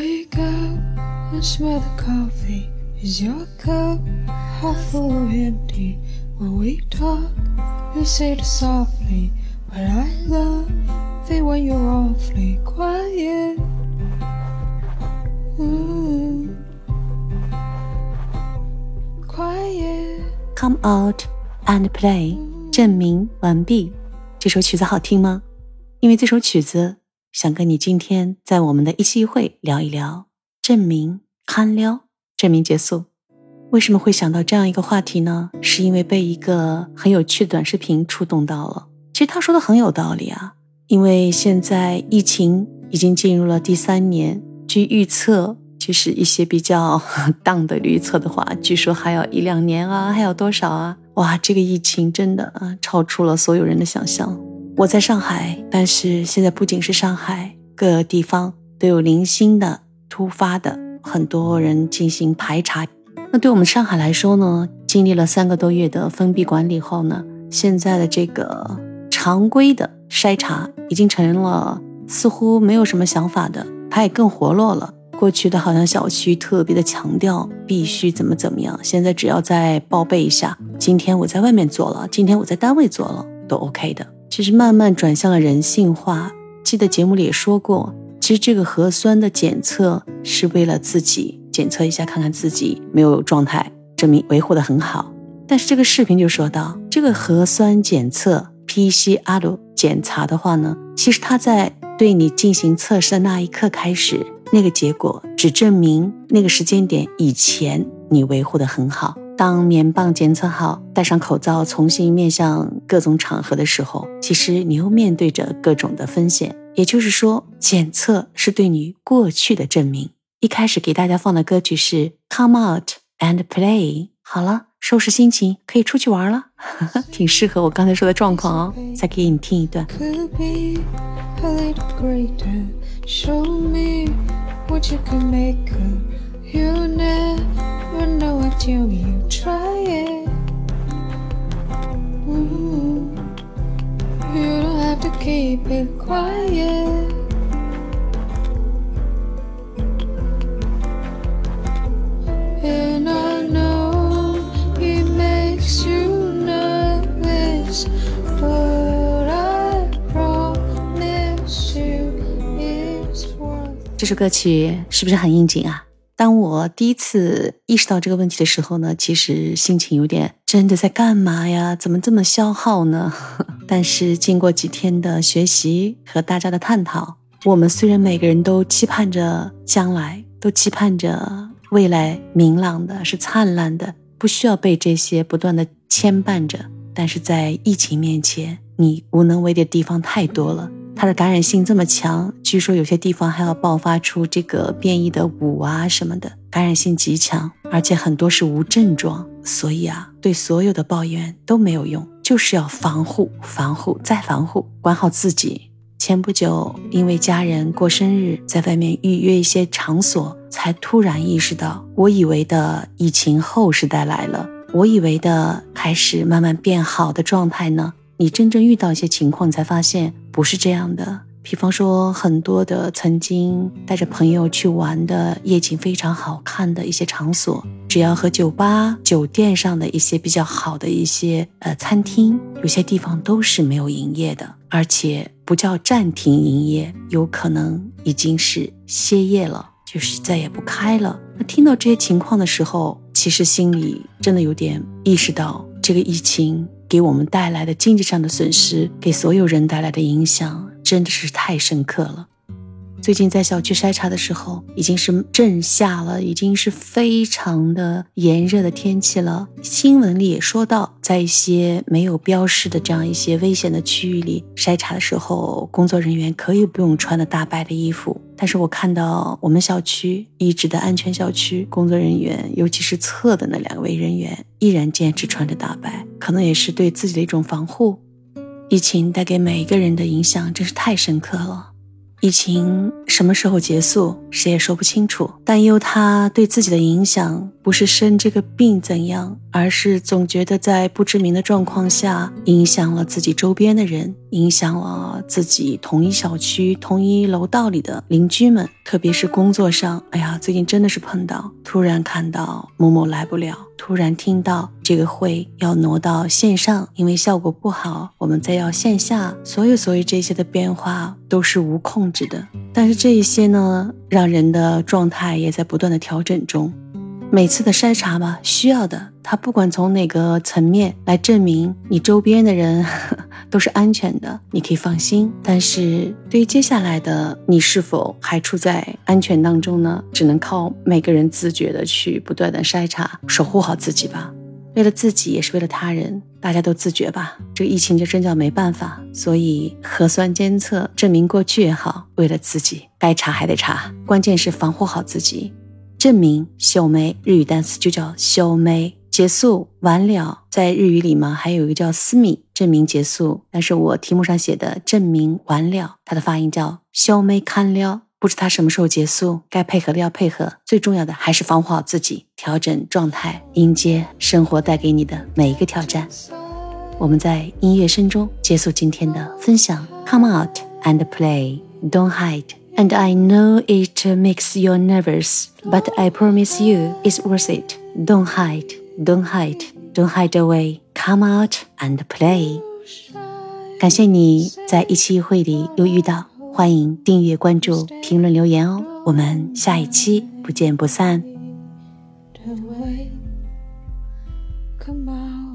and smell the coffee. Is your cup half full or empty? When we talk, you say it softly, but I love it when you're awfully quiet. Mm. Quiet. Come out and play，证明完毕。这首曲子好听吗？因为这首曲子想跟你今天在我们的一期一会聊一聊证明看了，证明结束。为什么会想到这样一个话题呢？是因为被一个很有趣的短视频触动到了。其实他说的很有道理啊，因为现在疫情已经进入了第三年，据预测。就是一些比较 当的预测的话，据说还要一两年啊，还要多少啊？哇，这个疫情真的啊，超出了所有人的想象。我在上海，但是现在不仅是上海，各地方都有零星的突发的，很多人进行排查。那对我们上海来说呢，经历了三个多月的封闭管理后呢，现在的这个常规的筛查已经成了似乎没有什么想法的，它也更活络了。过去的好像小区特别的强调必须怎么怎么样，现在只要再报备一下，今天我在外面做了，今天我在单位做了，都 OK 的。其实慢慢转向了人性化。记得节目里也说过，其实这个核酸的检测是为了自己检测一下，看看自己没有状态，证明维护的很好。但是这个视频就说到，这个核酸检测 PCR 检查的话呢，其实它在对你进行测试的那一刻开始。那个结果只证明那个时间点以前你维护的很好。当棉棒检测好，戴上口罩，重新面向各种场合的时候，其实你又面对着各种的风险。也就是说，检测是对你过去的证明。一开始给大家放的歌曲是《Come Out and Play》。好了，收拾心情，可以出去玩了，挺适合我刚才说的状况哦。再给你听一段。Show me what you can make of. You never know until you try it. Mm. You don't have to keep it quiet. And I know it makes you nervous, but I promise you. 这首歌曲是不是很应景啊？ 当我第一次意识到这个问题的时候呢，其实心情有点真的在干嘛呀？怎么这么消耗呢？但是经过几天的学习和大家的探讨，我们虽然每个人都期盼着将来，都期盼着未来明朗的是灿烂的，不需要被这些不断的牵绊着，但是在疫情面前，你无能为力的地方太多了。它的感染性这么强，据说有些地方还要爆发出这个变异的五啊什么的，感染性极强，而且很多是无症状，所以啊，对所有的抱怨都没有用，就是要防护、防护再防护，管好自己。前不久因为家人过生日，在外面预约一些场所，才突然意识到，我以为的疫情后时代来了，我以为的开始慢慢变好的状态呢？你真正遇到一些情况，才发现不是这样的。比方说，很多的曾经带着朋友去玩的夜景非常好看的一些场所，只要和酒吧、酒店上的一些比较好的一些呃餐厅，有些地方都是没有营业的，而且不叫暂停营业，有可能已经是歇业了，就是再也不开了。那听到这些情况的时候，其实心里真的有点意识到这个疫情。给我们带来的经济上的损失，给所有人带来的影响，真的是太深刻了。最近在小区筛查的时候，已经是正夏了，已经是非常的炎热的天气了。新闻里也说到，在一些没有标识的这样一些危险的区域里筛查的时候，工作人员可以不用穿的大白的衣服。但是我看到我们小区一直的安全小区工作人员，尤其是测的那两位人员，依然坚持穿着大白，可能也是对自己的一种防护。疫情带给每一个人的影响真是太深刻了。疫情什么时候结束，谁也说不清楚。担忧他对自己的影响，不是生这个病怎样，而是总觉得在不知名的状况下影响了自己周边的人，影响了自己同一小区、同一楼道里的邻居们，特别是工作上，哎呀，最近真的是碰到，突然看到某某来不了，突然听到这个会要挪到线上，因为效果不好，我们再要线下，所有所有这些的变化都是无控制的。但是这一些呢，让人的状态也在不断的调整中。每次的筛查吧，需要的，它不管从哪个层面来证明你周边的人 都是安全的，你可以放心。但是对于接下来的你是否还处在安全当中呢？只能靠每个人自觉的去不断的筛查，守护好自己吧。为了自己，也是为了他人，大家都自觉吧。这疫情就真叫没办法，所以核酸监测证明过去也好，为了自己，该查还得查，关键是防护好自己。证明秀眉日语单词就叫秀眉结束完了，在日语里嘛，还有一个叫思密证明结束，但是我题目上写的证明完了，它的发音叫秀眉看了，不知它什么时候结束，该配合的要配合，最重要的还是防护好自己，调整状态，迎接生活带给你的每一个挑战。我们在音乐声中结束今天的分享，Come out and play, don't hide. And I know it makes you nervous, but I promise you it's worth it. Don't hide, don't hide, don't hide away. Come out and play. 感谢你在一期一会里又遇到，欢迎订阅、关注、评论、留言哦。我们下一期不见不散。Come